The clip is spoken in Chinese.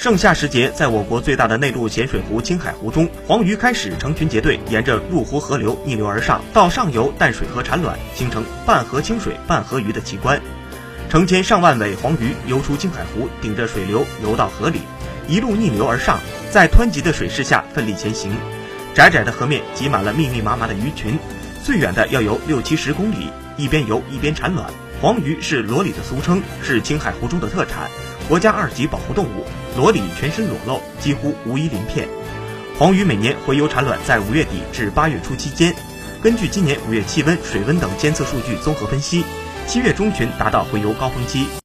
盛夏时节，在我国最大的内陆咸水湖青海湖中，黄鱼开始成群结队，沿着入湖河流逆流而上，到上游淡水河产卵，形成半河清水半河鱼的奇观。成千上万尾黄鱼游出青海湖，顶着水流游到河里，一路逆流而上，在湍急的水势下奋力前行。窄窄的河面挤满了密密麻麻的鱼群，最远的要游六七十公里，一边游一边产卵。黄鱼是裸鲤的俗称，是青海湖中的特产。国家二级保护动物，裸鲤全身裸露，几乎无一鳞片。黄鱼每年洄游产卵在五月底至八月初期间。根据今年五月气温、水温等监测数据综合分析，七月中旬达到洄游高峰期。